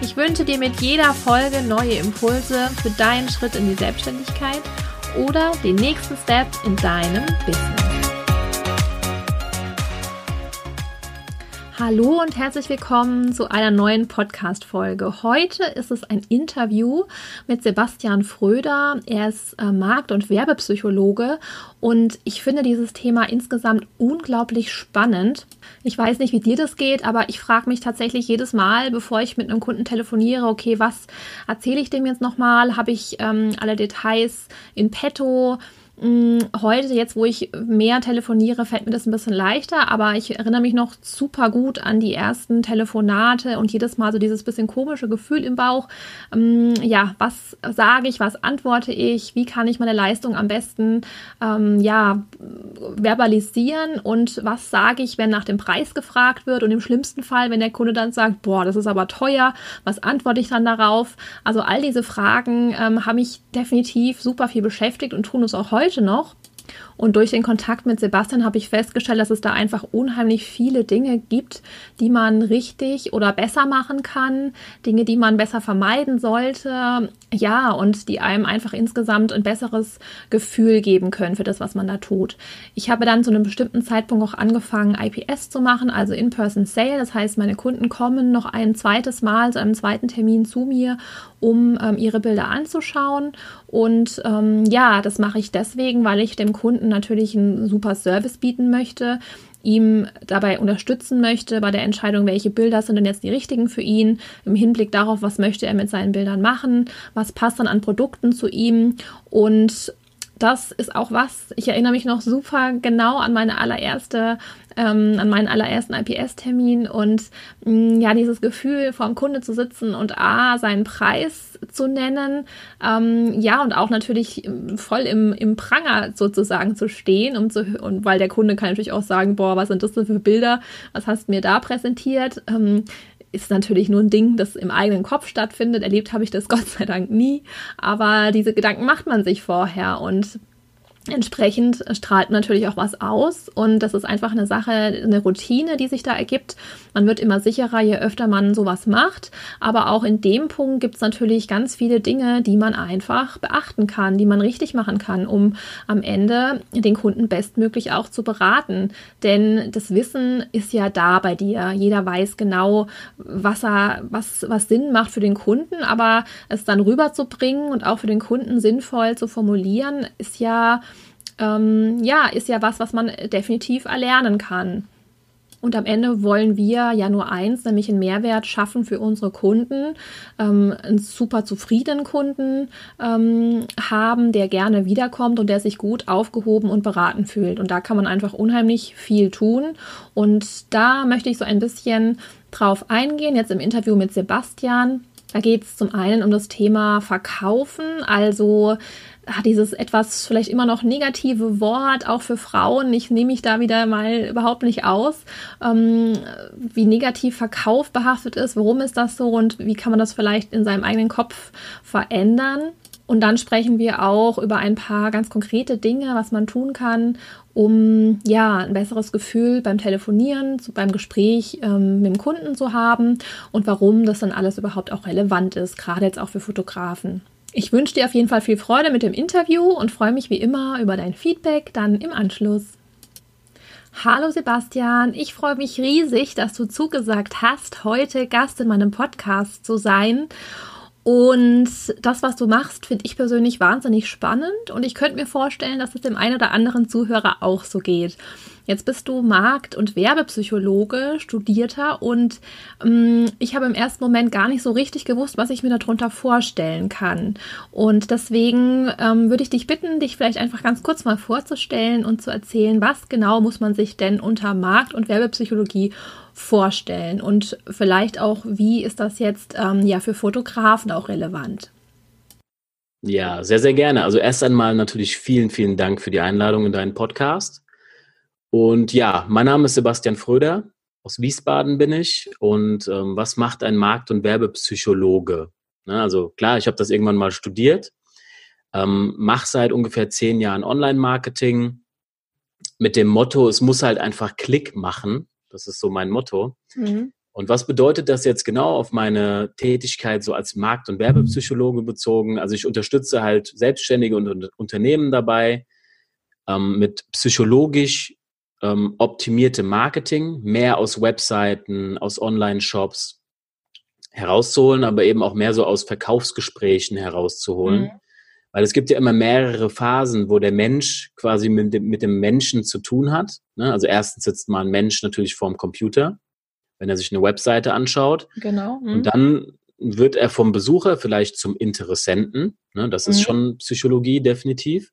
Ich wünsche dir mit jeder Folge neue Impulse für deinen Schritt in die Selbstständigkeit oder den nächsten Step in deinem Business. Hallo und herzlich willkommen zu einer neuen Podcast-Folge. Heute ist es ein Interview mit Sebastian Fröder. Er ist äh, Markt- und Werbepsychologe und ich finde dieses Thema insgesamt unglaublich spannend. Ich weiß nicht, wie dir das geht, aber ich frage mich tatsächlich jedes Mal, bevor ich mit einem Kunden telefoniere, okay, was erzähle ich dem jetzt nochmal? Habe ich ähm, alle Details in petto? Mm, heute, jetzt wo ich mehr telefoniere, fällt mir das ein bisschen leichter, aber ich erinnere mich noch super gut an die ersten Telefonate und jedes Mal so dieses bisschen komische Gefühl im Bauch. Ähm, ja, was sage ich, was antworte ich, wie kann ich meine Leistung am besten ähm, ja, verbalisieren und was sage ich, wenn nach dem Preis gefragt wird und im schlimmsten Fall, wenn der Kunde dann sagt, boah, das ist aber teuer, was antworte ich dann darauf? Also all diese Fragen ähm, haben mich definitiv super viel beschäftigt und tun es auch heute heute noch. Und durch den Kontakt mit Sebastian habe ich festgestellt, dass es da einfach unheimlich viele Dinge gibt, die man richtig oder besser machen kann, Dinge, die man besser vermeiden sollte, ja, und die einem einfach insgesamt ein besseres Gefühl geben können für das, was man da tut. Ich habe dann zu einem bestimmten Zeitpunkt auch angefangen, IPS zu machen, also In-Person Sale. Das heißt, meine Kunden kommen noch ein zweites Mal zu einem zweiten Termin zu mir, um ähm, ihre Bilder anzuschauen. Und ähm, ja, das mache ich deswegen, weil ich dem Kunden natürlich einen super Service bieten möchte, ihm dabei unterstützen möchte bei der Entscheidung, welche Bilder sind denn jetzt die richtigen für ihn, im Hinblick darauf, was möchte er mit seinen Bildern machen, was passt dann an Produkten zu ihm und das ist auch was, ich erinnere mich noch super genau an meine allererste, ähm, an meinen allerersten IPS-Termin und mh, mm, ja, dieses Gefühl, vor dem Kunde zu sitzen und A, seinen Preis zu nennen, ähm, ja, und auch natürlich ähm, voll im, im Pranger sozusagen zu stehen, um zu, und weil der Kunde kann natürlich auch sagen, boah, was sind das denn für Bilder, was hast du mir da präsentiert? Ähm, ist natürlich nur ein Ding, das im eigenen Kopf stattfindet. Erlebt habe ich das Gott sei Dank nie. Aber diese Gedanken macht man sich vorher und Entsprechend strahlt natürlich auch was aus und das ist einfach eine Sache, eine Routine, die sich da ergibt. Man wird immer sicherer, je öfter man sowas macht. Aber auch in dem Punkt gibt es natürlich ganz viele Dinge, die man einfach beachten kann, die man richtig machen kann, um am Ende den Kunden bestmöglich auch zu beraten. Denn das Wissen ist ja da bei dir. Jeder weiß genau, was er, was, was Sinn macht für den Kunden, aber es dann rüberzubringen und auch für den Kunden sinnvoll zu formulieren, ist ja ähm, ja, ist ja was, was man definitiv erlernen kann. Und am Ende wollen wir ja nur eins, nämlich einen Mehrwert schaffen für unsere Kunden, ähm, einen super zufriedenen Kunden ähm, haben, der gerne wiederkommt und der sich gut aufgehoben und beraten fühlt. Und da kann man einfach unheimlich viel tun. Und da möchte ich so ein bisschen drauf eingehen, jetzt im Interview mit Sebastian. Da geht es zum einen um das Thema Verkaufen, also ah, dieses etwas vielleicht immer noch negative Wort, auch für Frauen, ich nehme mich da wieder mal überhaupt nicht aus, ähm, wie negativ Verkauf behaftet ist, warum ist das so und wie kann man das vielleicht in seinem eigenen Kopf verändern. Und dann sprechen wir auch über ein paar ganz konkrete Dinge, was man tun kann, um ja ein besseres Gefühl beim Telefonieren, beim Gespräch ähm, mit dem Kunden zu haben und warum das dann alles überhaupt auch relevant ist, gerade jetzt auch für Fotografen. Ich wünsche dir auf jeden Fall viel Freude mit dem Interview und freue mich wie immer über dein Feedback dann im Anschluss. Hallo Sebastian, ich freue mich riesig, dass du zugesagt hast, heute Gast in meinem Podcast zu sein. Und das, was du machst, finde ich persönlich wahnsinnig spannend und ich könnte mir vorstellen, dass es dem einen oder anderen Zuhörer auch so geht. Jetzt bist du Markt- und Werbepsychologe, Studierter und ähm, ich habe im ersten Moment gar nicht so richtig gewusst, was ich mir darunter vorstellen kann. Und deswegen ähm, würde ich dich bitten, dich vielleicht einfach ganz kurz mal vorzustellen und zu erzählen, was genau muss man sich denn unter Markt- und Werbepsychologie vorstellen und vielleicht auch, wie ist das jetzt ähm, ja für Fotografen auch relevant? Ja, sehr, sehr gerne. Also erst einmal natürlich vielen, vielen Dank für die Einladung in deinen Podcast. Und ja, mein Name ist Sebastian Fröder. Aus Wiesbaden bin ich. Und ähm, was macht ein Markt- und Werbepsychologe? Ne, also klar, ich habe das irgendwann mal studiert, ähm, mache seit ungefähr zehn Jahren Online-Marketing mit dem Motto, es muss halt einfach Klick machen. Das ist so mein Motto. Mhm. Und was bedeutet das jetzt genau auf meine Tätigkeit so als Markt- und Werbepsychologe bezogen? Also ich unterstütze halt Selbstständige und Unternehmen dabei, ähm, mit psychologisch ähm, optimierte Marketing, mehr aus Webseiten, aus Online-Shops herauszuholen, aber eben auch mehr so aus Verkaufsgesprächen herauszuholen. Mhm. Weil es gibt ja immer mehrere Phasen, wo der Mensch quasi mit dem, mit dem Menschen zu tun hat. Ne? Also erstens sitzt mal ein Mensch natürlich vorm Computer, wenn er sich eine Webseite anschaut. Genau. Mhm. Und dann wird er vom Besucher vielleicht zum Interessenten. Ne? Das ist mhm. schon Psychologie definitiv.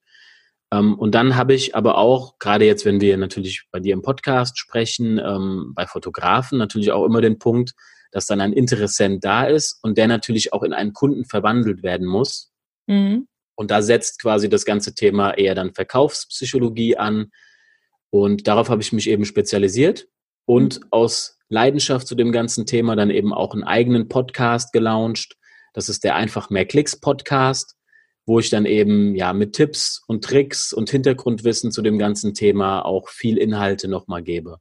Ähm, und dann habe ich aber auch, gerade jetzt, wenn wir natürlich bei dir im Podcast sprechen, ähm, bei Fotografen natürlich auch immer den Punkt, dass dann ein Interessent da ist und der natürlich auch in einen Kunden verwandelt werden muss. Mhm. Und da setzt quasi das ganze Thema eher dann Verkaufspsychologie an. Und darauf habe ich mich eben spezialisiert und mhm. aus Leidenschaft zu dem ganzen Thema dann eben auch einen eigenen Podcast gelauncht. Das ist der Einfach mehr Klicks Podcast, wo ich dann eben ja mit Tipps und Tricks und Hintergrundwissen zu dem ganzen Thema auch viel Inhalte nochmal gebe.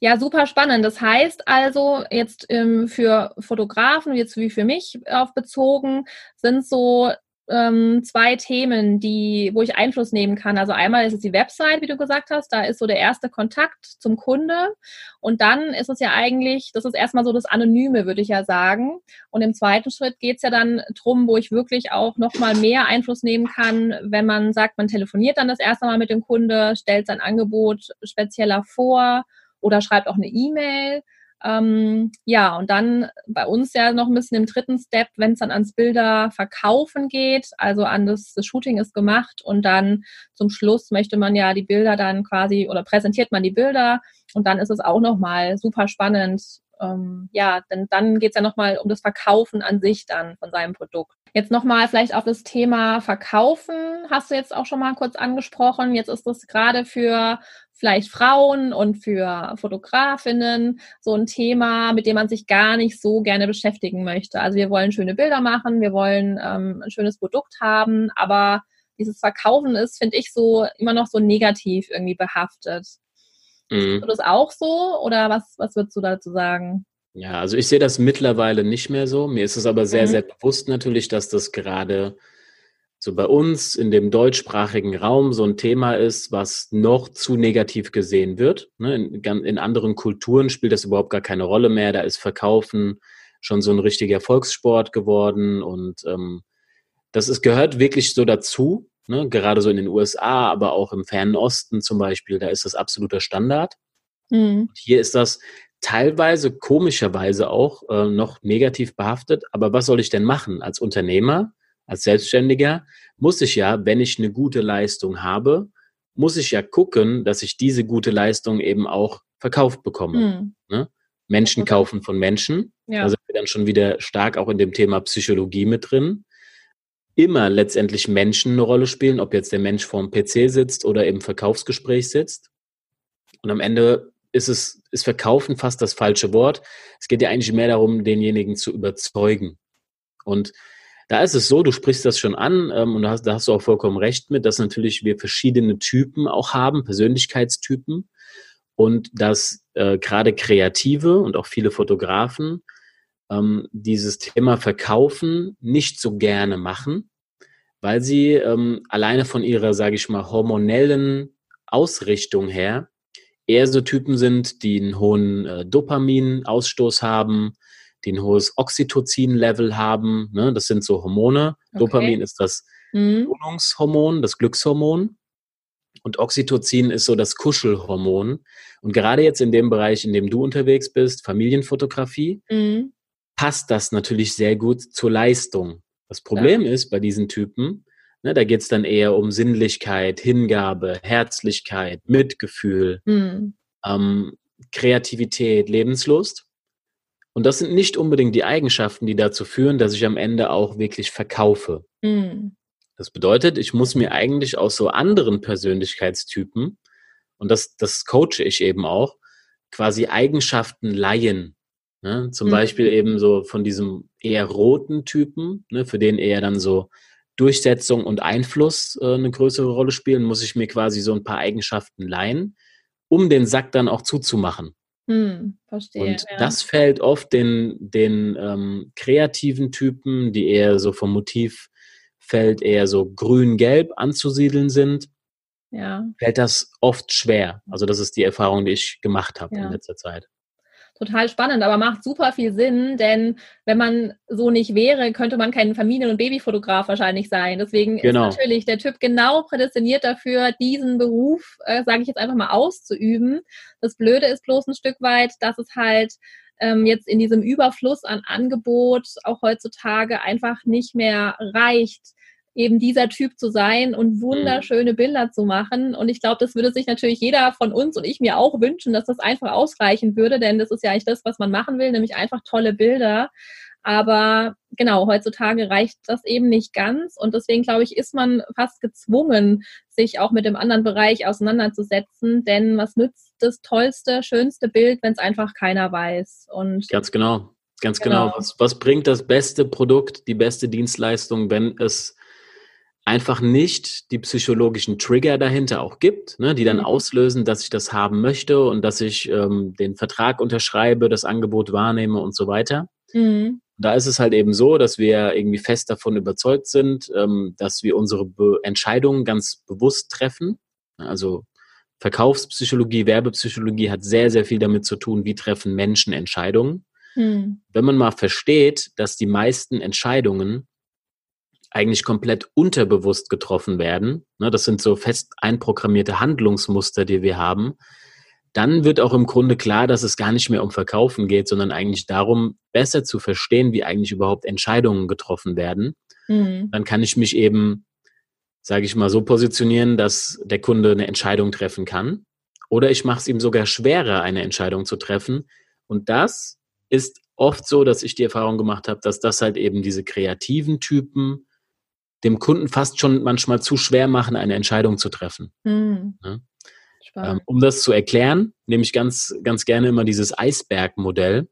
Ja, super spannend. Das heißt also, jetzt ähm, für Fotografen, jetzt wie für mich auf bezogen, sind so ähm, zwei Themen, die, wo ich Einfluss nehmen kann. Also einmal ist es die Website, wie du gesagt hast, da ist so der erste Kontakt zum Kunde. Und dann ist es ja eigentlich, das ist erstmal so das Anonyme, würde ich ja sagen. Und im zweiten Schritt geht es ja dann drum, wo ich wirklich auch nochmal mehr Einfluss nehmen kann, wenn man sagt, man telefoniert dann das erste Mal mit dem Kunde, stellt sein Angebot spezieller vor oder schreibt auch eine E-Mail. Ähm, ja, und dann bei uns ja noch ein bisschen im dritten Step, wenn es dann ans Bilder verkaufen geht, also an das, das Shooting ist gemacht und dann zum Schluss möchte man ja die Bilder dann quasi oder präsentiert man die Bilder und dann ist es auch nochmal super spannend. Ähm, ja, denn dann geht es ja nochmal um das Verkaufen an sich dann von seinem Produkt. Jetzt nochmal vielleicht auf das Thema Verkaufen hast du jetzt auch schon mal kurz angesprochen. Jetzt ist das gerade für vielleicht Frauen und für Fotografinnen so ein Thema, mit dem man sich gar nicht so gerne beschäftigen möchte. Also wir wollen schöne Bilder machen, wir wollen ähm, ein schönes Produkt haben, aber dieses Verkaufen ist, finde ich, so immer noch so negativ irgendwie behaftet. Mhm. du das auch so oder was, was würdest du dazu sagen? Ja, also ich sehe das mittlerweile nicht mehr so. Mir ist es aber sehr, mhm. sehr bewusst natürlich, dass das gerade so bei uns in dem deutschsprachigen Raum so ein Thema ist, was noch zu negativ gesehen wird. Ne? In, in, anderen Kulturen spielt das überhaupt gar keine Rolle mehr. Da ist Verkaufen schon so ein richtiger Volkssport geworden und ähm, das ist, gehört wirklich so dazu. Ne? Gerade so in den USA, aber auch im fernen Osten zum Beispiel, da ist das absoluter Standard. Mhm. Hier ist das teilweise komischerweise auch äh, noch negativ behaftet. Aber was soll ich denn machen als Unternehmer? als Selbstständiger muss ich ja, wenn ich eine gute Leistung habe, muss ich ja gucken, dass ich diese gute Leistung eben auch verkauft bekomme. Mhm. Ne? Menschen kaufen von Menschen. Ja. Da sind wir dann schon wieder stark auch in dem Thema Psychologie mit drin. Immer letztendlich Menschen eine Rolle spielen, ob jetzt der Mensch vorm PC sitzt oder im Verkaufsgespräch sitzt. Und am Ende ist es, ist Verkaufen fast das falsche Wort. Es geht ja eigentlich mehr darum, denjenigen zu überzeugen. Und da ist es so, du sprichst das schon an ähm, und da hast, da hast du auch vollkommen recht mit, dass natürlich wir verschiedene Typen auch haben, Persönlichkeitstypen und dass äh, gerade Kreative und auch viele Fotografen ähm, dieses Thema Verkaufen nicht so gerne machen, weil sie ähm, alleine von ihrer, sage ich mal, hormonellen Ausrichtung her eher so Typen sind, die einen hohen äh, Dopaminausstoß haben, die ein hohes Oxytocin-Level haben. Ne? Das sind so Hormone. Okay. Dopamin ist das mhm. Belohnungshormon, das Glückshormon. Und Oxytocin ist so das Kuschelhormon. Und gerade jetzt in dem Bereich, in dem du unterwegs bist, Familienfotografie, mhm. passt das natürlich sehr gut zur Leistung. Das Problem ja. ist bei diesen Typen, ne, da geht es dann eher um Sinnlichkeit, Hingabe, Herzlichkeit, Mitgefühl, mhm. ähm, Kreativität, Lebenslust. Und das sind nicht unbedingt die Eigenschaften, die dazu führen, dass ich am Ende auch wirklich verkaufe. Mhm. Das bedeutet, ich muss mir eigentlich aus so anderen Persönlichkeitstypen, und das, das coache ich eben auch, quasi Eigenschaften leihen. Ne? Zum mhm. Beispiel eben so von diesem eher roten Typen, ne, für den eher dann so Durchsetzung und Einfluss äh, eine größere Rolle spielen, muss ich mir quasi so ein paar Eigenschaften leihen, um den Sack dann auch zuzumachen. Hm, verstehe. Und ja. das fällt oft den, den ähm, kreativen Typen, die eher so vom Motivfeld eher so grün-gelb anzusiedeln sind, ja. fällt das oft schwer. Also das ist die Erfahrung, die ich gemacht habe ja. in letzter Zeit total spannend, aber macht super viel Sinn, denn wenn man so nicht wäre, könnte man kein Familien- und Babyfotograf wahrscheinlich sein. Deswegen genau. ist natürlich der Typ genau prädestiniert dafür, diesen Beruf, äh, sage ich jetzt einfach mal, auszuüben. Das Blöde ist bloß ein Stück weit, dass es halt ähm, jetzt in diesem Überfluss an Angebot auch heutzutage einfach nicht mehr reicht, eben dieser Typ zu sein und mhm. wunderschöne Bilder zu machen. Und ich glaube, das würde sich natürlich jeder von uns und ich mir auch wünschen, dass das einfach ausreichen würde, denn das ist ja eigentlich das, was man machen will, nämlich einfach tolle Bilder. Aber genau, heutzutage reicht das eben nicht ganz. Und deswegen, glaube ich, ist man fast gezwungen, sich auch mit dem anderen Bereich auseinanderzusetzen. Denn was nützt das tollste, schönste Bild, wenn es einfach keiner weiß? Und ganz genau. Ganz genau. genau. Was, was bringt das beste Produkt, die beste Dienstleistung, wenn es einfach nicht die psychologischen Trigger dahinter auch gibt, ne, die dann mhm. auslösen, dass ich das haben möchte und dass ich ähm, den Vertrag unterschreibe, das Angebot wahrnehme und so weiter. Mhm. Da ist es halt eben so, dass wir irgendwie fest davon überzeugt sind, ähm, dass wir unsere Be Entscheidungen ganz bewusst treffen. Also Verkaufspsychologie, Werbepsychologie hat sehr, sehr viel damit zu tun, wie treffen Menschen Entscheidungen. Mhm. Wenn man mal versteht, dass die meisten Entscheidungen eigentlich komplett unterbewusst getroffen werden, ne, das sind so fest einprogrammierte Handlungsmuster, die wir haben, dann wird auch im Grunde klar, dass es gar nicht mehr um Verkaufen geht, sondern eigentlich darum, besser zu verstehen, wie eigentlich überhaupt Entscheidungen getroffen werden. Mhm. Dann kann ich mich eben, sage ich mal, so positionieren, dass der Kunde eine Entscheidung treffen kann. Oder ich mache es ihm sogar schwerer, eine Entscheidung zu treffen. Und das ist oft so, dass ich die Erfahrung gemacht habe, dass das halt eben diese kreativen Typen dem Kunden fast schon manchmal zu schwer machen, eine Entscheidung zu treffen. Mhm. Ähm, um das zu erklären, nehme ich ganz, ganz gerne immer dieses Eisbergmodell.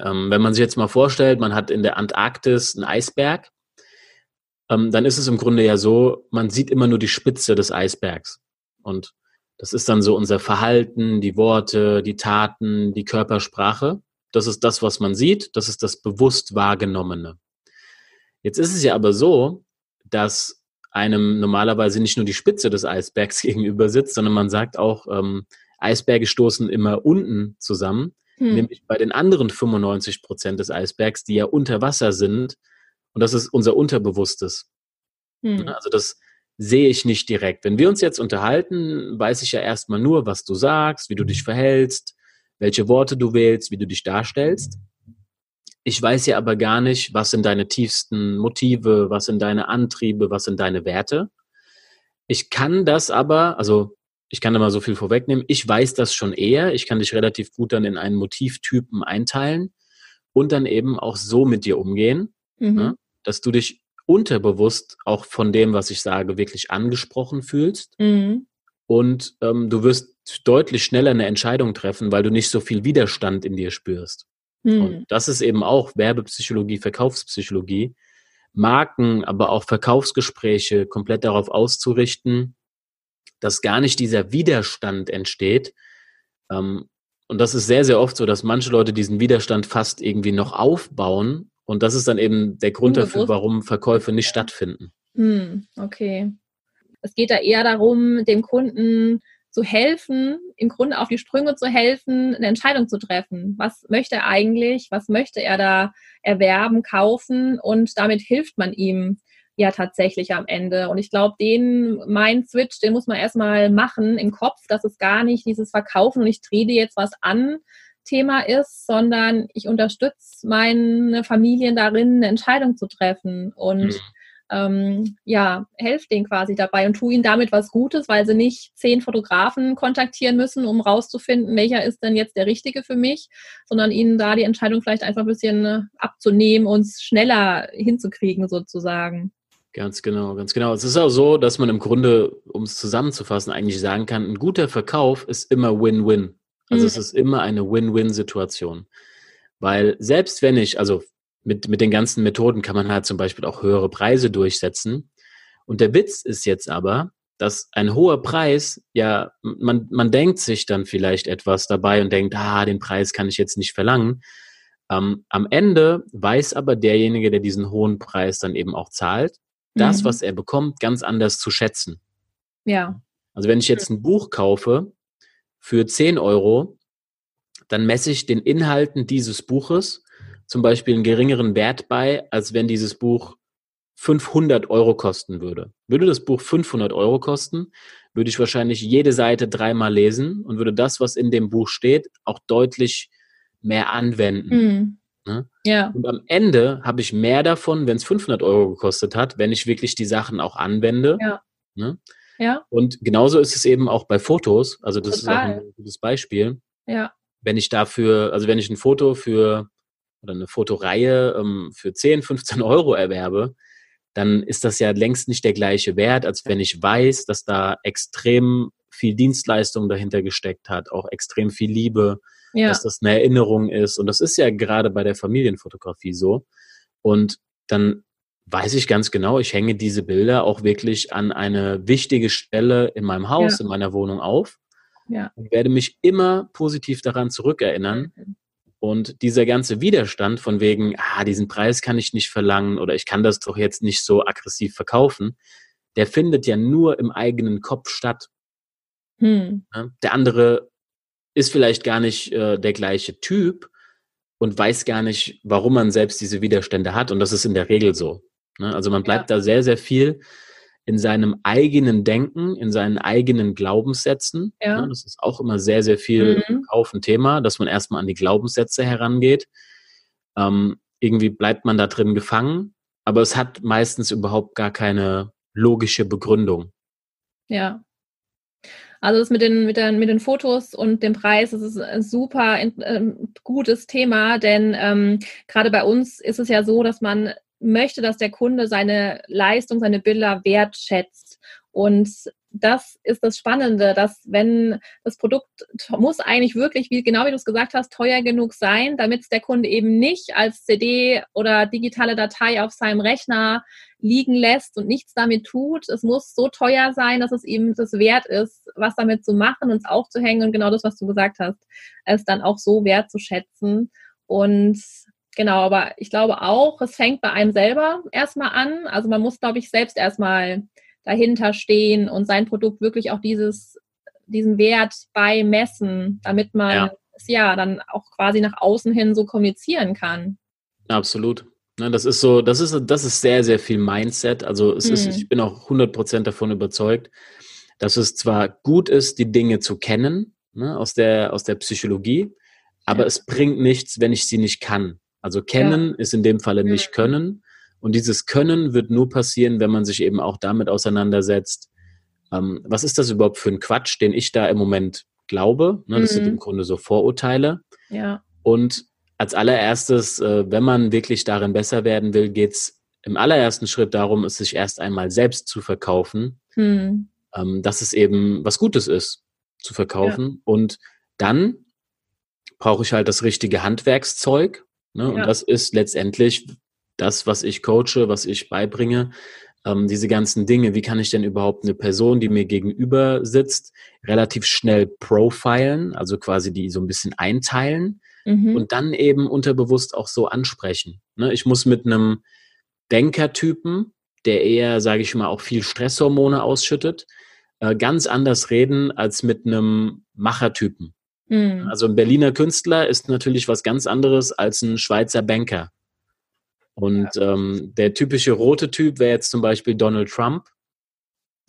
Ähm, wenn man sich jetzt mal vorstellt, man hat in der Antarktis einen Eisberg, ähm, dann ist es im Grunde ja so, man sieht immer nur die Spitze des Eisbergs. Und das ist dann so unser Verhalten, die Worte, die Taten, die Körpersprache. Das ist das, was man sieht. Das ist das bewusst wahrgenommene. Jetzt ist es ja aber so, dass einem normalerweise nicht nur die Spitze des Eisbergs gegenüber sitzt, sondern man sagt auch, ähm, Eisberge stoßen immer unten zusammen, hm. nämlich bei den anderen 95 Prozent des Eisbergs, die ja unter Wasser sind. Und das ist unser Unterbewusstes. Hm. Also das sehe ich nicht direkt. Wenn wir uns jetzt unterhalten, weiß ich ja erstmal nur, was du sagst, wie du dich verhältst, welche Worte du wählst, wie du dich darstellst. Ich weiß ja aber gar nicht, was sind deine tiefsten Motive, was sind deine Antriebe, was sind deine Werte. Ich kann das aber, also ich kann da mal so viel vorwegnehmen, ich weiß das schon eher. Ich kann dich relativ gut dann in einen Motivtypen einteilen und dann eben auch so mit dir umgehen, mhm. ne, dass du dich unterbewusst auch von dem, was ich sage, wirklich angesprochen fühlst. Mhm. Und ähm, du wirst deutlich schneller eine Entscheidung treffen, weil du nicht so viel Widerstand in dir spürst. Mhm. Und hm. das ist eben auch Werbepsychologie, Verkaufspsychologie. Marken, aber auch Verkaufsgespräche komplett darauf auszurichten, dass gar nicht dieser Widerstand entsteht. Ähm, und das ist sehr, sehr oft so, dass manche Leute diesen Widerstand fast irgendwie noch aufbauen. Und das ist dann eben der Grund dafür, warum Verkäufe nicht stattfinden. Hm, okay. Es geht da eher darum, dem Kunden zu helfen, im Grunde auf die Sprünge zu helfen, eine Entscheidung zu treffen. Was möchte er eigentlich? Was möchte er da erwerben, kaufen? Und damit hilft man ihm ja tatsächlich am Ende. Und ich glaube, den, mein Switch, den muss man erstmal machen im Kopf, dass es gar nicht dieses Verkaufen und ich drehe dir jetzt was an Thema ist, sondern ich unterstütze meine Familien darin, eine Entscheidung zu treffen und mhm. Ähm, ja, helfe denen quasi dabei und tue ihnen damit was Gutes, weil sie nicht zehn Fotografen kontaktieren müssen, um rauszufinden, welcher ist denn jetzt der richtige für mich, sondern ihnen da die Entscheidung vielleicht einfach ein bisschen äh, abzunehmen und schneller hinzukriegen sozusagen. Ganz genau, ganz genau. Es ist auch so, dass man im Grunde, um es zusammenzufassen, eigentlich sagen kann, ein guter Verkauf ist immer Win-Win. Also mhm. es ist immer eine Win-Win-Situation. Weil selbst wenn ich, also mit, mit den ganzen Methoden kann man halt zum Beispiel auch höhere Preise durchsetzen. Und der Witz ist jetzt aber, dass ein hoher Preis, ja, man, man denkt sich dann vielleicht etwas dabei und denkt, ah, den Preis kann ich jetzt nicht verlangen. Ähm, am Ende weiß aber derjenige, der diesen hohen Preis dann eben auch zahlt, das, mhm. was er bekommt, ganz anders zu schätzen. Ja. Also wenn ich jetzt ein Buch kaufe für 10 Euro, dann messe ich den Inhalten dieses Buches zum Beispiel einen geringeren Wert bei, als wenn dieses Buch 500 Euro kosten würde. Würde das Buch 500 Euro kosten, würde ich wahrscheinlich jede Seite dreimal lesen und würde das, was in dem Buch steht, auch deutlich mehr anwenden. Mhm. Ne? Ja. Und am Ende habe ich mehr davon, wenn es 500 Euro gekostet hat, wenn ich wirklich die Sachen auch anwende. Ja. Ne? ja. Und genauso ist es eben auch bei Fotos. Also das Total. ist auch ein gutes Beispiel. Ja. Wenn ich dafür, also wenn ich ein Foto für oder eine Fotoreihe ähm, für 10, 15 Euro erwerbe, dann ist das ja längst nicht der gleiche Wert, als wenn ich weiß, dass da extrem viel Dienstleistung dahinter gesteckt hat, auch extrem viel Liebe, ja. dass das eine Erinnerung ist. Und das ist ja gerade bei der Familienfotografie so. Und dann weiß ich ganz genau, ich hänge diese Bilder auch wirklich an eine wichtige Stelle in meinem Haus, ja. in meiner Wohnung auf. Ja. Und werde mich immer positiv daran zurückerinnern. Und dieser ganze Widerstand von wegen, ah, diesen Preis kann ich nicht verlangen oder ich kann das doch jetzt nicht so aggressiv verkaufen, der findet ja nur im eigenen Kopf statt. Hm. Der andere ist vielleicht gar nicht äh, der gleiche Typ und weiß gar nicht, warum man selbst diese Widerstände hat. Und das ist in der Regel so. Ne? Also man bleibt ja. da sehr, sehr viel in seinem eigenen Denken, in seinen eigenen Glaubenssätzen. Ja. Ne? Das ist auch immer sehr, sehr viel mhm. auf ein Thema, dass man erstmal an die Glaubenssätze herangeht. Ähm, irgendwie bleibt man da drin gefangen, aber es hat meistens überhaupt gar keine logische Begründung. Ja, also das mit den, mit, den, mit den Fotos und dem Preis, das ist ein super äh, gutes Thema, denn ähm, gerade bei uns ist es ja so, dass man möchte, dass der Kunde seine Leistung, seine Bilder wertschätzt. Und das ist das Spannende, dass wenn das Produkt muss eigentlich wirklich, wie genau wie du es gesagt hast, teuer genug sein, damit es der Kunde eben nicht als CD oder digitale Datei auf seinem Rechner liegen lässt und nichts damit tut. Es muss so teuer sein, dass es eben das wert ist, was damit zu machen und es aufzuhängen und genau das, was du gesagt hast, es dann auch so wertzuschätzen. Und genau, aber ich glaube auch, es fängt bei einem selber erstmal an. Also man muss, glaube ich, selbst erstmal dahinter stehen und sein Produkt wirklich auch dieses, diesen Wert beimessen, damit man ja. es ja dann auch quasi nach außen hin so kommunizieren kann. Absolut. Ne, das ist so, das ist, das ist sehr, sehr viel Mindset. Also es hm. ist, ich bin auch 100% davon überzeugt, dass es zwar gut ist, die Dinge zu kennen, ne, aus der, aus der Psychologie, aber ja. es bringt nichts, wenn ich sie nicht kann. Also kennen ja. ist in dem Falle nicht können. Und dieses Können wird nur passieren, wenn man sich eben auch damit auseinandersetzt, ähm, was ist das überhaupt für ein Quatsch, den ich da im Moment glaube. Ne? Das mhm. sind im Grunde so Vorurteile. Ja. Und als allererstes, äh, wenn man wirklich darin besser werden will, geht es im allerersten Schritt darum, es sich erst einmal selbst zu verkaufen, mhm. ähm, dass es eben was Gutes ist zu verkaufen. Ja. Und dann brauche ich halt das richtige Handwerkszeug. Ne? Ja. Und das ist letztendlich das, was ich coache, was ich beibringe, ähm, diese ganzen Dinge, wie kann ich denn überhaupt eine Person, die mir gegenüber sitzt, relativ schnell profilen, also quasi die so ein bisschen einteilen mhm. und dann eben unterbewusst auch so ansprechen. Ne? Ich muss mit einem Denkertypen, der eher, sage ich mal, auch viel Stresshormone ausschüttet, äh, ganz anders reden als mit einem Machertypen. Mhm. Also ein Berliner Künstler ist natürlich was ganz anderes als ein Schweizer Banker. Und ähm, der typische rote Typ wäre jetzt zum Beispiel Donald Trump.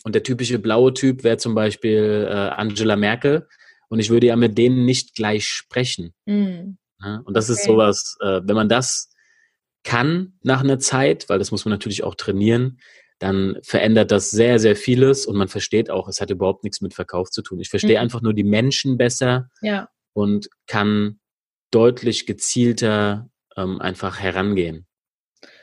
Und der typische blaue Typ wäre zum Beispiel äh, Angela Merkel. Und ich würde ja mit denen nicht gleich sprechen. Mhm. Ja, und das okay. ist sowas, äh, wenn man das kann nach einer Zeit, weil das muss man natürlich auch trainieren, dann verändert das sehr, sehr vieles und man versteht auch, es hat überhaupt nichts mit Verkauf zu tun. Ich verstehe mhm. einfach nur die Menschen besser ja. und kann deutlich gezielter ähm, einfach herangehen.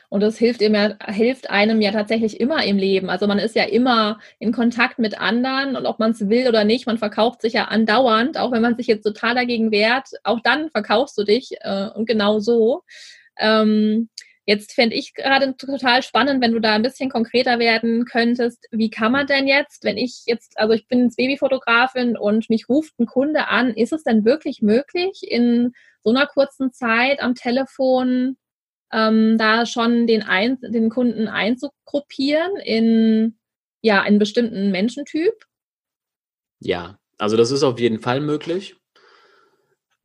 Und das hilft, ihm ja, hilft einem ja tatsächlich immer im Leben. Also man ist ja immer in Kontakt mit anderen und ob man es will oder nicht, man verkauft sich ja andauernd, auch wenn man sich jetzt total dagegen wehrt, auch dann verkaufst du dich äh, und genau so. Ähm, Jetzt fände ich gerade total spannend, wenn du da ein bisschen konkreter werden könntest. Wie kann man denn jetzt, wenn ich jetzt, also ich bin jetzt Babyfotografin und mich ruft ein Kunde an, ist es denn wirklich möglich, in so einer kurzen Zeit am Telefon ähm, da schon den, ein, den Kunden einzugruppieren in ja, einen bestimmten Menschentyp? Ja, also das ist auf jeden Fall möglich.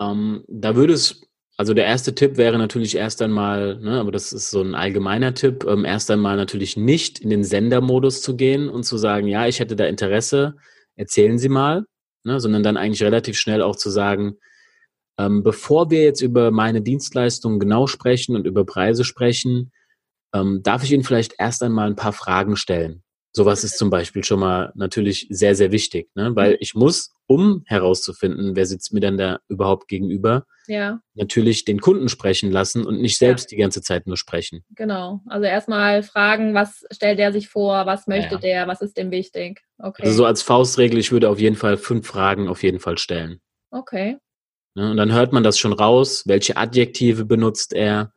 Ähm, da würde es also der erste Tipp wäre natürlich erst einmal, ne, aber das ist so ein allgemeiner Tipp, ähm, erst einmal natürlich nicht in den Sendermodus zu gehen und zu sagen, ja, ich hätte da Interesse, erzählen Sie mal, ne, sondern dann eigentlich relativ schnell auch zu sagen, ähm, bevor wir jetzt über meine Dienstleistungen genau sprechen und über Preise sprechen, ähm, darf ich Ihnen vielleicht erst einmal ein paar Fragen stellen. Sowas ist zum Beispiel schon mal natürlich sehr, sehr wichtig, ne? weil ich muss, um herauszufinden, wer sitzt mir denn da überhaupt gegenüber, ja. natürlich den Kunden sprechen lassen und nicht selbst ja. die ganze Zeit nur sprechen. Genau. Also erstmal fragen, was stellt der sich vor, was möchte ja. der, was ist dem wichtig. Okay. Also so als Faustregel, ich würde auf jeden Fall fünf Fragen auf jeden Fall stellen. Okay. Ne? Und dann hört man das schon raus, welche Adjektive benutzt er,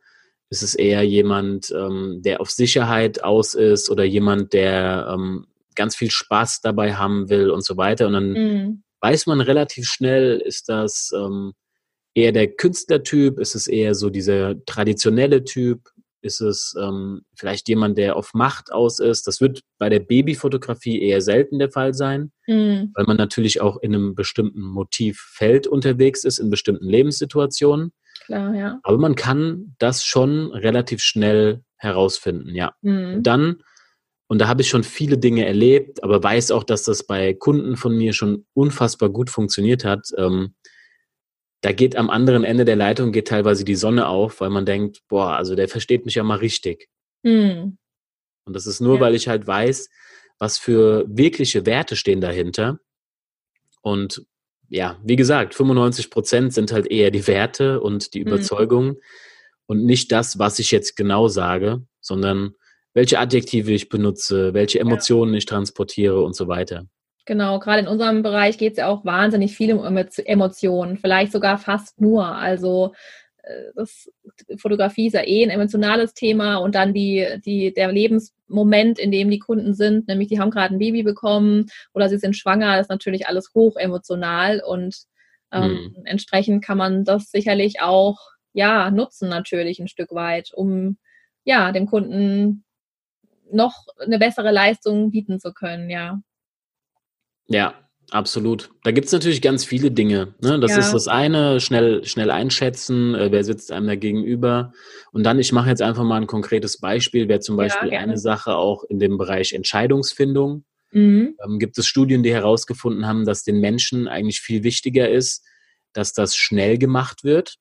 ist es eher jemand, ähm, der auf Sicherheit aus ist oder jemand, der ähm, ganz viel Spaß dabei haben will und so weiter. Und dann mhm. weiß man relativ schnell, ist das ähm, eher der Künstlertyp, ist es eher so dieser traditionelle Typ, ist es ähm, vielleicht jemand, der auf Macht aus ist. Das wird bei der Babyfotografie eher selten der Fall sein, mhm. weil man natürlich auch in einem bestimmten Motivfeld unterwegs ist, in bestimmten Lebenssituationen. Klar, ja. Aber man kann das schon relativ schnell herausfinden, ja. Mhm. Und dann, und da habe ich schon viele Dinge erlebt, aber weiß auch, dass das bei Kunden von mir schon unfassbar gut funktioniert hat. Ähm, da geht am anderen Ende der Leitung geht teilweise die Sonne auf, weil man denkt, boah, also der versteht mich ja mal richtig. Mhm. Und das ist nur, ja. weil ich halt weiß, was für wirkliche Werte stehen dahinter. Und ja, wie gesagt, 95 Prozent sind halt eher die Werte und die Überzeugungen mhm. und nicht das, was ich jetzt genau sage, sondern welche Adjektive ich benutze, welche Emotionen ja. ich transportiere und so weiter. Genau, gerade in unserem Bereich geht es ja auch wahnsinnig viel um Emotionen, vielleicht sogar fast nur. Also das, Fotografie ist ja eh ein emotionales Thema und dann die, die, der Lebensmoment, in dem die Kunden sind, nämlich die haben gerade ein Baby bekommen oder sie sind schwanger, ist natürlich alles hoch emotional und ähm, mhm. entsprechend kann man das sicherlich auch ja nutzen natürlich ein Stück weit, um ja dem Kunden noch eine bessere Leistung bieten zu können, ja. Ja, Absolut. Da gibt es natürlich ganz viele Dinge. Ne? Das ja. ist das eine, schnell, schnell einschätzen, äh, wer sitzt einem da gegenüber. Und dann, ich mache jetzt einfach mal ein konkretes Beispiel, wäre zum Beispiel ja, eine Sache auch in dem Bereich Entscheidungsfindung. Mhm. Ähm, gibt es Studien, die herausgefunden haben, dass den Menschen eigentlich viel wichtiger ist, dass das schnell gemacht wird.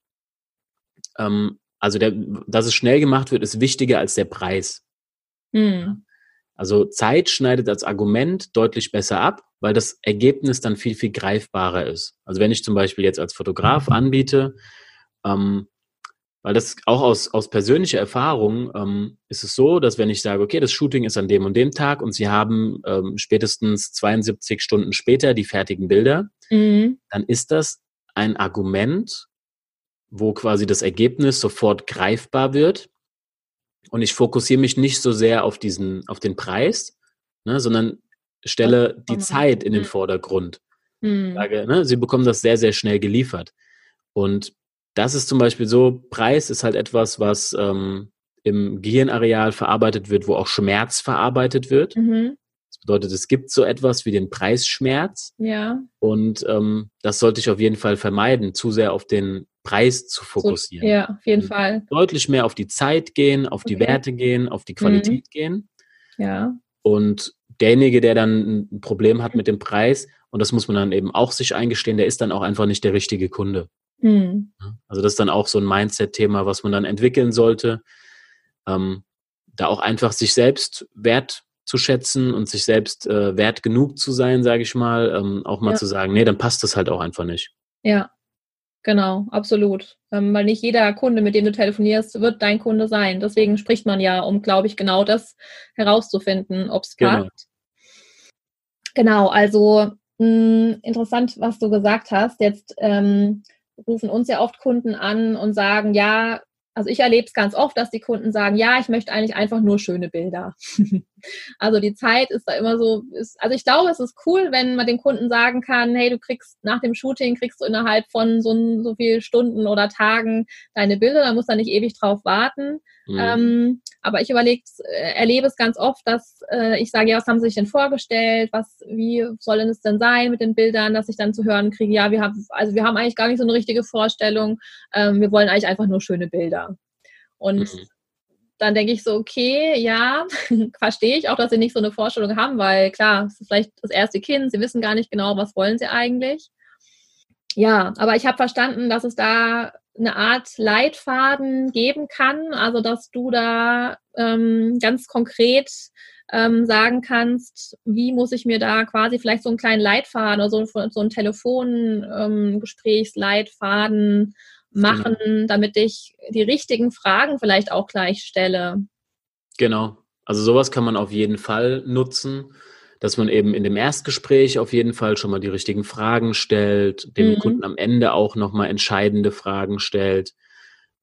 Ähm, also, der, dass es schnell gemacht wird, ist wichtiger als der Preis. Mhm. Also Zeit schneidet als Argument deutlich besser ab, weil das Ergebnis dann viel, viel greifbarer ist. Also wenn ich zum Beispiel jetzt als Fotograf mhm. anbiete, ähm, weil das auch aus, aus persönlicher Erfahrung ähm, ist es so, dass wenn ich sage, okay, das Shooting ist an dem und dem Tag und Sie haben ähm, spätestens 72 Stunden später die fertigen Bilder, mhm. dann ist das ein Argument, wo quasi das Ergebnis sofort greifbar wird und ich fokussiere mich nicht so sehr auf diesen, auf den Preis, ne, sondern stelle die Zeit in den mhm. Vordergrund. Mhm. Sage, ne, sie bekommen das sehr, sehr schnell geliefert. Und das ist zum Beispiel so, Preis ist halt etwas, was ähm, im Gehirnareal verarbeitet wird, wo auch Schmerz verarbeitet wird. Mhm. Das bedeutet, es gibt so etwas wie den Preisschmerz. Ja. Und ähm, das sollte ich auf jeden Fall vermeiden, zu sehr auf den Preis zu fokussieren. So, ja, auf jeden Fall. Deutlich mehr auf die Zeit gehen, auf die Werte gehen, auf die Qualität mhm. gehen. Ja. Und derjenige, der dann ein Problem hat mit dem Preis, und das muss man dann eben auch sich eingestehen, der ist dann auch einfach nicht der richtige Kunde. Mhm. Also das ist dann auch so ein Mindset-Thema, was man dann entwickeln sollte. Ähm, da auch einfach sich selbst wert zu schätzen und sich selbst äh, wert genug zu sein, sage ich mal, ähm, auch mal ja. zu sagen, nee, dann passt das halt auch einfach nicht. Ja, genau, absolut. Ähm, weil nicht jeder Kunde, mit dem du telefonierst, wird dein Kunde sein. Deswegen spricht man ja, um, glaube ich, genau das herauszufinden, ob es genau. passt. Genau, also mh, hm, interessant, was du gesagt hast. Jetzt ähm, rufen uns ja oft Kunden an und sagen, ja, also ich erlebe es ganz oft, dass die Kunden sagen, ja, ich möchte eigentlich einfach nur schöne Bilder. also die Zeit ist da immer so, ist, also ich glaube, es ist cool, wenn man dem Kunden sagen kann, hey, du kriegst nach dem Shooting, kriegst du innerhalb von so, so viel Stunden oder Tagen deine Bilder, da muss er nicht ewig drauf warten. Mhm. Ähm, aber ich überlege, äh, erlebe es ganz oft, dass äh, ich sage, ja, was haben Sie sich denn vorgestellt? Was, wie soll denn es denn sein mit den Bildern, dass ich dann zu hören kriege, ja, wir haben, also wir haben eigentlich gar nicht so eine richtige Vorstellung. Ähm, wir wollen eigentlich einfach nur schöne Bilder. Und mhm. Dann denke ich so, okay, ja, verstehe ich auch, dass Sie nicht so eine Vorstellung haben, weil klar, es ist vielleicht das erste Kind, Sie wissen gar nicht genau, was wollen Sie eigentlich. Ja, aber ich habe verstanden, dass es da eine Art Leitfaden geben kann, also dass du da ähm, ganz konkret ähm, sagen kannst, wie muss ich mir da quasi vielleicht so einen kleinen Leitfaden oder so, so einen Telefongesprächsleitfaden ähm, machen, genau. damit ich die richtigen Fragen vielleicht auch gleich stelle. Genau. Also sowas kann man auf jeden Fall nutzen dass man eben in dem Erstgespräch auf jeden Fall schon mal die richtigen Fragen stellt, dem mhm. Kunden am Ende auch nochmal entscheidende Fragen stellt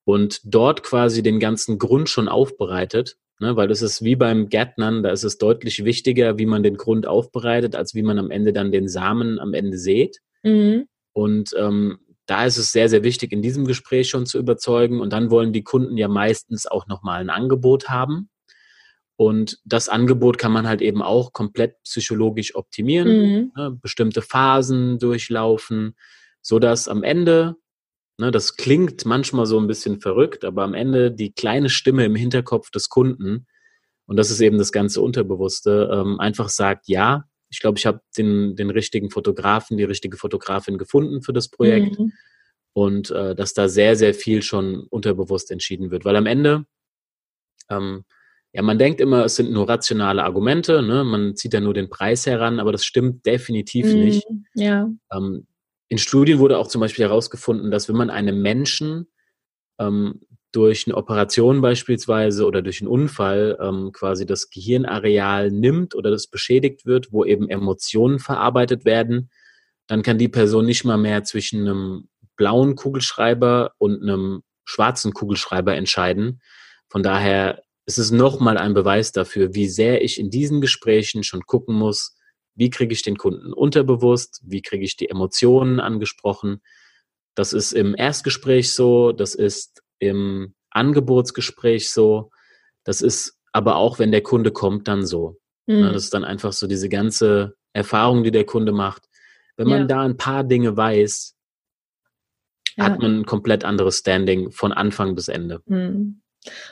und dort quasi den ganzen Grund schon aufbereitet. Ne, weil das ist wie beim Gärtnern, da ist es deutlich wichtiger, wie man den Grund aufbereitet, als wie man am Ende dann den Samen am Ende sät. Mhm. Und ähm, da ist es sehr, sehr wichtig, in diesem Gespräch schon zu überzeugen. Und dann wollen die Kunden ja meistens auch nochmal ein Angebot haben. Und das Angebot kann man halt eben auch komplett psychologisch optimieren, mhm. ne, bestimmte Phasen durchlaufen, so dass am Ende, ne, das klingt manchmal so ein bisschen verrückt, aber am Ende die kleine Stimme im Hinterkopf des Kunden, und das ist eben das ganze Unterbewusste, ähm, einfach sagt, ja, ich glaube, ich habe den, den richtigen Fotografen, die richtige Fotografin gefunden für das Projekt. Mhm. Und äh, dass da sehr, sehr viel schon unterbewusst entschieden wird. Weil am Ende, ähm, ja, man denkt immer, es sind nur rationale Argumente, ne? man zieht ja nur den Preis heran, aber das stimmt definitiv mm, nicht. Ja. Ähm, in Studien wurde auch zum Beispiel herausgefunden, dass wenn man einem Menschen ähm, durch eine Operation beispielsweise oder durch einen Unfall ähm, quasi das Gehirnareal nimmt oder das beschädigt wird, wo eben Emotionen verarbeitet werden, dann kann die Person nicht mal mehr zwischen einem blauen Kugelschreiber und einem schwarzen Kugelschreiber entscheiden. Von daher es ist nochmal ein Beweis dafür, wie sehr ich in diesen Gesprächen schon gucken muss, wie kriege ich den Kunden unterbewusst, wie kriege ich die Emotionen angesprochen. Das ist im Erstgespräch so, das ist im Angebotsgespräch so, das ist aber auch, wenn der Kunde kommt, dann so. Mhm. Das ist dann einfach so diese ganze Erfahrung, die der Kunde macht. Wenn man ja. da ein paar Dinge weiß, ja. hat man ein komplett anderes Standing von Anfang bis Ende. Mhm.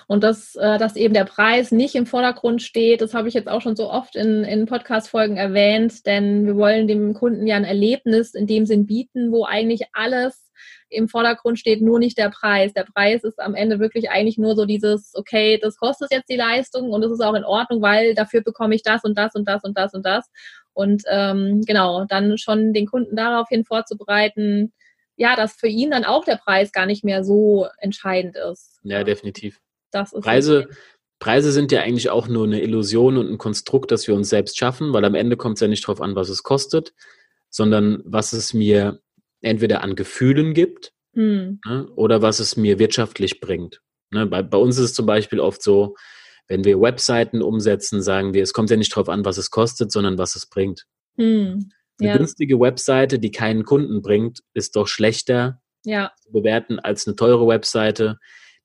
Und dass, äh, dass eben der Preis nicht im Vordergrund steht, das habe ich jetzt auch schon so oft in, in Podcast-Folgen erwähnt, denn wir wollen dem Kunden ja ein Erlebnis in dem Sinn bieten, wo eigentlich alles im Vordergrund steht, nur nicht der Preis. Der Preis ist am Ende wirklich eigentlich nur so dieses, okay, das kostet jetzt die Leistung und es ist auch in Ordnung, weil dafür bekomme ich das und das und das und das und das. Und ähm, genau, dann schon den Kunden daraufhin vorzubereiten, ja, dass für ihn dann auch der Preis gar nicht mehr so entscheidend ist. Ja, definitiv. Das ist Preise, Preise sind ja eigentlich auch nur eine Illusion und ein Konstrukt, das wir uns selbst schaffen, weil am Ende kommt es ja nicht darauf an, was es kostet, sondern was es mir entweder an Gefühlen gibt hm. ne, oder was es mir wirtschaftlich bringt. Ne, bei, bei uns ist es zum Beispiel oft so, wenn wir Webseiten umsetzen, sagen wir, es kommt ja nicht darauf an, was es kostet, sondern was es bringt. Hm. Eine ja. günstige Webseite, die keinen Kunden bringt, ist doch schlechter ja. zu bewerten als eine teure Webseite,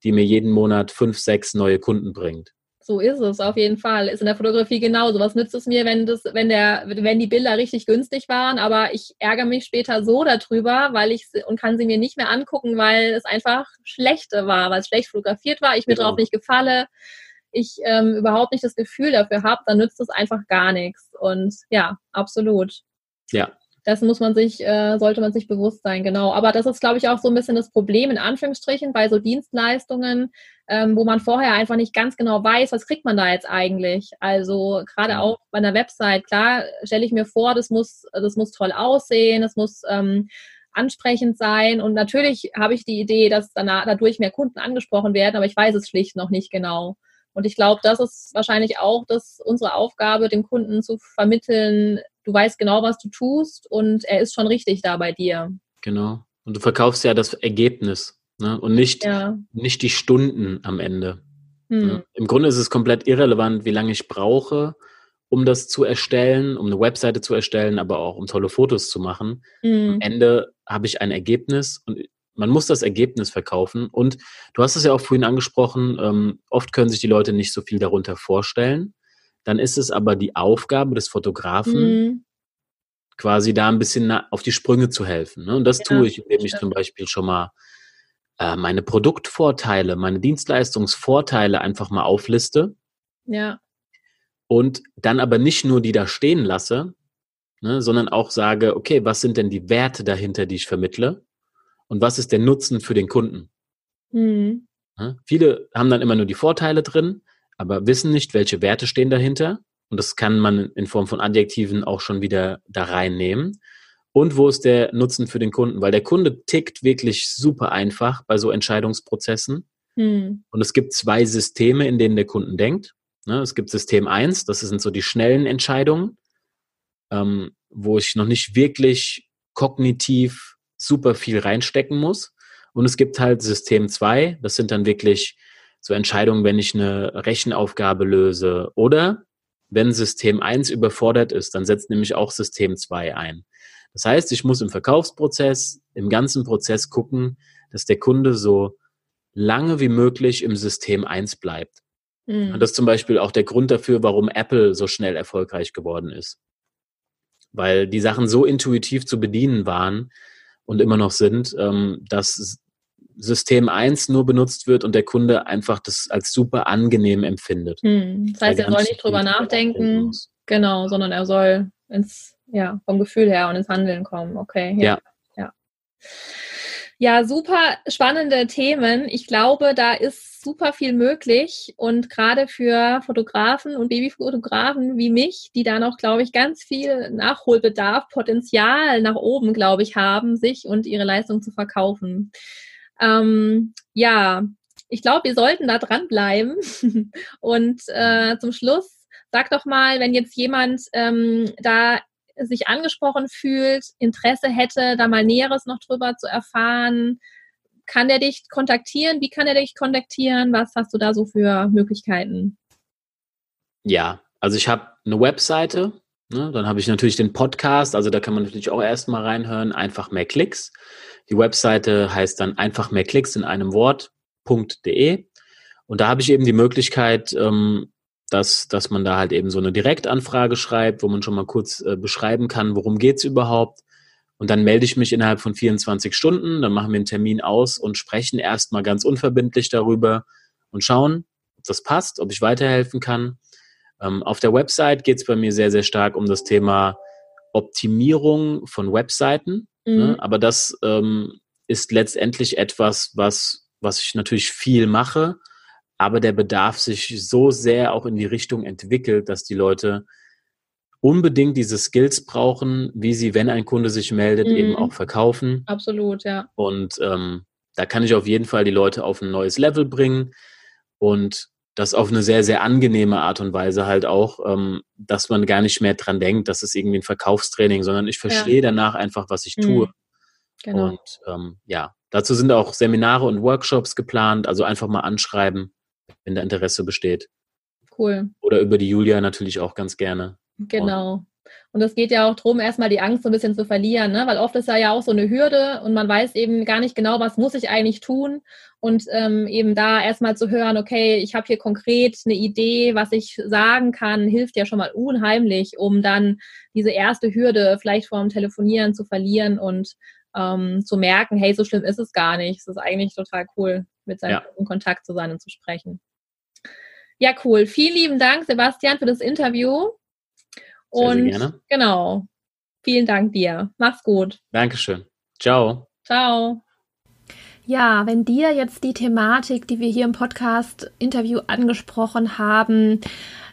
die mir jeden Monat fünf, sechs neue Kunden bringt. So ist es auf jeden Fall. Ist in der Fotografie genauso. Was nützt es mir, wenn das, wenn der, wenn die Bilder richtig günstig waren, aber ich ärgere mich später so darüber, weil ich und kann sie mir nicht mehr angucken, weil es einfach schlechte war, weil es schlecht fotografiert war, ich mir genau. drauf nicht gefalle, ich ähm, überhaupt nicht das Gefühl dafür habe, dann nützt es einfach gar nichts. Und ja, absolut. Ja, das muss man sich, äh, sollte man sich bewusst sein, genau. Aber das ist, glaube ich, auch so ein bisschen das Problem in Anführungsstrichen bei so Dienstleistungen, ähm, wo man vorher einfach nicht ganz genau weiß, was kriegt man da jetzt eigentlich. Also gerade auch bei einer Website, klar, stelle ich mir vor, das muss, das muss toll aussehen, das muss ähm, ansprechend sein. Und natürlich habe ich die Idee, dass danach, dadurch mehr Kunden angesprochen werden, aber ich weiß es schlicht noch nicht genau. Und ich glaube, das ist wahrscheinlich auch das, unsere Aufgabe, dem Kunden zu vermitteln, du weißt genau, was du tust und er ist schon richtig da bei dir. Genau. Und du verkaufst ja das Ergebnis ne? und nicht, ja. nicht die Stunden am Ende. Hm. Ne? Im Grunde ist es komplett irrelevant, wie lange ich brauche, um das zu erstellen, um eine Webseite zu erstellen, aber auch um tolle Fotos zu machen. Hm. Am Ende habe ich ein Ergebnis und man muss das Ergebnis verkaufen. Und du hast es ja auch vorhin angesprochen, ähm, oft können sich die Leute nicht so viel darunter vorstellen. Dann ist es aber die Aufgabe des Fotografen, mhm. quasi da ein bisschen auf die Sprünge zu helfen. Ne? Und das ja, tue ich, indem ich zum Beispiel schon mal äh, meine Produktvorteile, meine Dienstleistungsvorteile einfach mal aufliste. Ja. Und dann aber nicht nur die da stehen lasse, ne, sondern auch sage, okay, was sind denn die Werte dahinter, die ich vermittle? Und was ist der Nutzen für den Kunden? Mhm. Ja, viele haben dann immer nur die Vorteile drin, aber wissen nicht, welche Werte stehen dahinter. Und das kann man in Form von Adjektiven auch schon wieder da reinnehmen. Und wo ist der Nutzen für den Kunden? Weil der Kunde tickt wirklich super einfach bei so Entscheidungsprozessen. Hm. Und es gibt zwei Systeme, in denen der Kunden denkt. Ne, es gibt System 1, das sind so die schnellen Entscheidungen, ähm, wo ich noch nicht wirklich kognitiv super viel reinstecken muss. Und es gibt halt System 2, das sind dann wirklich so Entscheidungen, wenn ich eine Rechenaufgabe löse oder wenn System 1 überfordert ist, dann setzt nämlich auch System 2 ein. Das heißt, ich muss im Verkaufsprozess, im ganzen Prozess gucken, dass der Kunde so lange wie möglich im System 1 bleibt. Mhm. Und das ist zum Beispiel auch der Grund dafür, warum Apple so schnell erfolgreich geworden ist. Weil die Sachen so intuitiv zu bedienen waren und immer noch sind, ähm, dass System 1 nur benutzt wird und der Kunde einfach das als super angenehm empfindet. Hm. Das heißt, er soll nicht drüber nachdenken, genau, sondern er soll ins, ja, vom Gefühl her und ins Handeln kommen. Okay. Ja. Ja, ja super spannende Themen. Ich glaube, da ist super viel möglich und gerade für Fotografen und Babyfotografen wie mich, die da noch, glaube ich, ganz viel Nachholbedarf, Potenzial nach oben, glaube ich, haben, sich und ihre Leistung zu verkaufen. Ähm, ja, ich glaube, wir sollten da dranbleiben. Und äh, zum Schluss, sag doch mal, wenn jetzt jemand ähm, da sich angesprochen fühlt, Interesse hätte, da mal Näheres noch drüber zu erfahren, kann der dich kontaktieren? Wie kann er dich kontaktieren? Was hast du da so für Möglichkeiten? Ja, also ich habe eine Webseite, ne? dann habe ich natürlich den Podcast, also da kann man natürlich auch erstmal reinhören, einfach mehr Klicks. Die Webseite heißt dann einfach mehr Klicks in einem Wort.de. Und da habe ich eben die Möglichkeit, ähm, dass, dass man da halt eben so eine Direktanfrage schreibt, wo man schon mal kurz äh, beschreiben kann, worum geht's überhaupt. Und dann melde ich mich innerhalb von 24 Stunden, dann machen wir einen Termin aus und sprechen erstmal ganz unverbindlich darüber und schauen, ob das passt, ob ich weiterhelfen kann. Ähm, auf der Website geht es bei mir sehr, sehr stark um das Thema Optimierung von Webseiten. Ne? Mhm. Ne? Aber das ähm, ist letztendlich etwas, was, was ich natürlich viel mache, aber der Bedarf sich so sehr auch in die Richtung entwickelt, dass die Leute unbedingt diese Skills brauchen, wie sie, wenn ein Kunde sich meldet, mhm. eben auch verkaufen. Absolut, ja. Und ähm, da kann ich auf jeden Fall die Leute auf ein neues Level bringen und das auf eine sehr, sehr angenehme Art und Weise halt auch, ähm, dass man gar nicht mehr dran denkt, das ist irgendwie ein Verkaufstraining, sondern ich verstehe ja. danach einfach, was ich tue. Mhm. Genau. Und ähm, ja, dazu sind auch Seminare und Workshops geplant, also einfach mal anschreiben, wenn da Interesse besteht. Cool. Oder über die Julia natürlich auch ganz gerne. Genau. Und es geht ja auch darum, erstmal die Angst so ein bisschen zu verlieren, ne? weil oft ist ja auch so eine Hürde und man weiß eben gar nicht genau, was muss ich eigentlich tun. Und ähm, eben da erstmal zu hören, okay, ich habe hier konkret eine Idee, was ich sagen kann, hilft ja schon mal unheimlich, um dann diese erste Hürde vielleicht vor dem Telefonieren zu verlieren und ähm, zu merken, hey, so schlimm ist es gar nicht. Es ist eigentlich total cool, mit seinem ja. in Kontakt zu sein und zu sprechen. Ja, cool. Vielen lieben Dank, Sebastian, für das Interview. Und sehr, sehr gerne. genau. Vielen Dank dir. Mach's gut. Dankeschön. Ciao. Ciao. Ja, wenn dir jetzt die Thematik, die wir hier im Podcast-Interview angesprochen haben,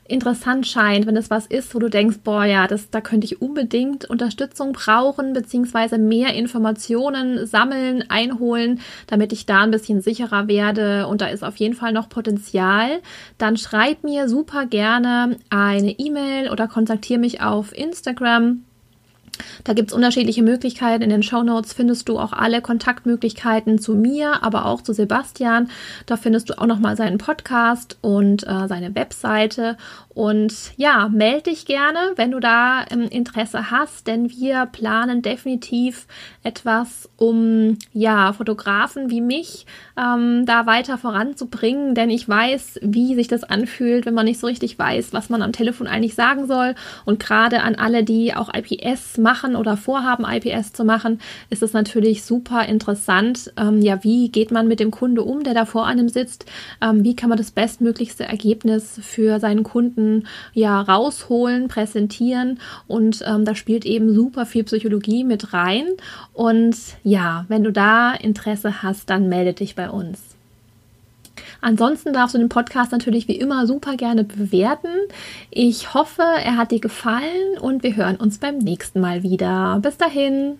interessant scheint, wenn es was ist, wo du denkst, boah, ja, das, da könnte ich unbedingt Unterstützung brauchen, beziehungsweise mehr Informationen sammeln, einholen, damit ich da ein bisschen sicherer werde und da ist auf jeden Fall noch Potenzial, dann schreib mir super gerne eine E-Mail oder kontaktiere mich auf Instagram. Da gibt es unterschiedliche Möglichkeiten. In den Show Notes findest du auch alle Kontaktmöglichkeiten zu mir, aber auch zu Sebastian. Da findest du auch nochmal seinen Podcast und äh, seine Webseite. Und ja, melde dich gerne, wenn du da ähm, Interesse hast, denn wir planen definitiv etwas, um ja Fotografen wie mich ähm, da weiter voranzubringen, denn ich weiß, wie sich das anfühlt, wenn man nicht so richtig weiß, was man am Telefon eigentlich sagen soll. Und gerade an alle, die auch IPS machen oder vorhaben, IPS zu machen, ist es natürlich super interessant. Ähm, ja, wie geht man mit dem Kunde um, der da vor einem sitzt? Ähm, wie kann man das bestmöglichste Ergebnis für seinen Kunden ja rausholen, präsentieren und ähm, da spielt eben super viel Psychologie mit rein. Und ja, wenn du da Interesse hast, dann melde dich bei uns. Ansonsten darfst du den Podcast natürlich wie immer super gerne bewerten. Ich hoffe, er hat dir gefallen und wir hören uns beim nächsten Mal wieder. Bis dahin.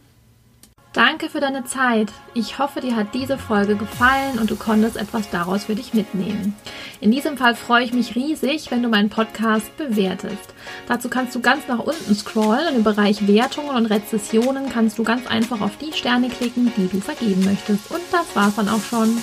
Danke für deine Zeit. Ich hoffe, dir hat diese Folge gefallen und du konntest etwas daraus für dich mitnehmen. In diesem Fall freue ich mich riesig, wenn du meinen Podcast bewertest. Dazu kannst du ganz nach unten scrollen und im Bereich Wertungen und Rezessionen kannst du ganz einfach auf die Sterne klicken, die du vergeben möchtest. Und das war's dann auch schon.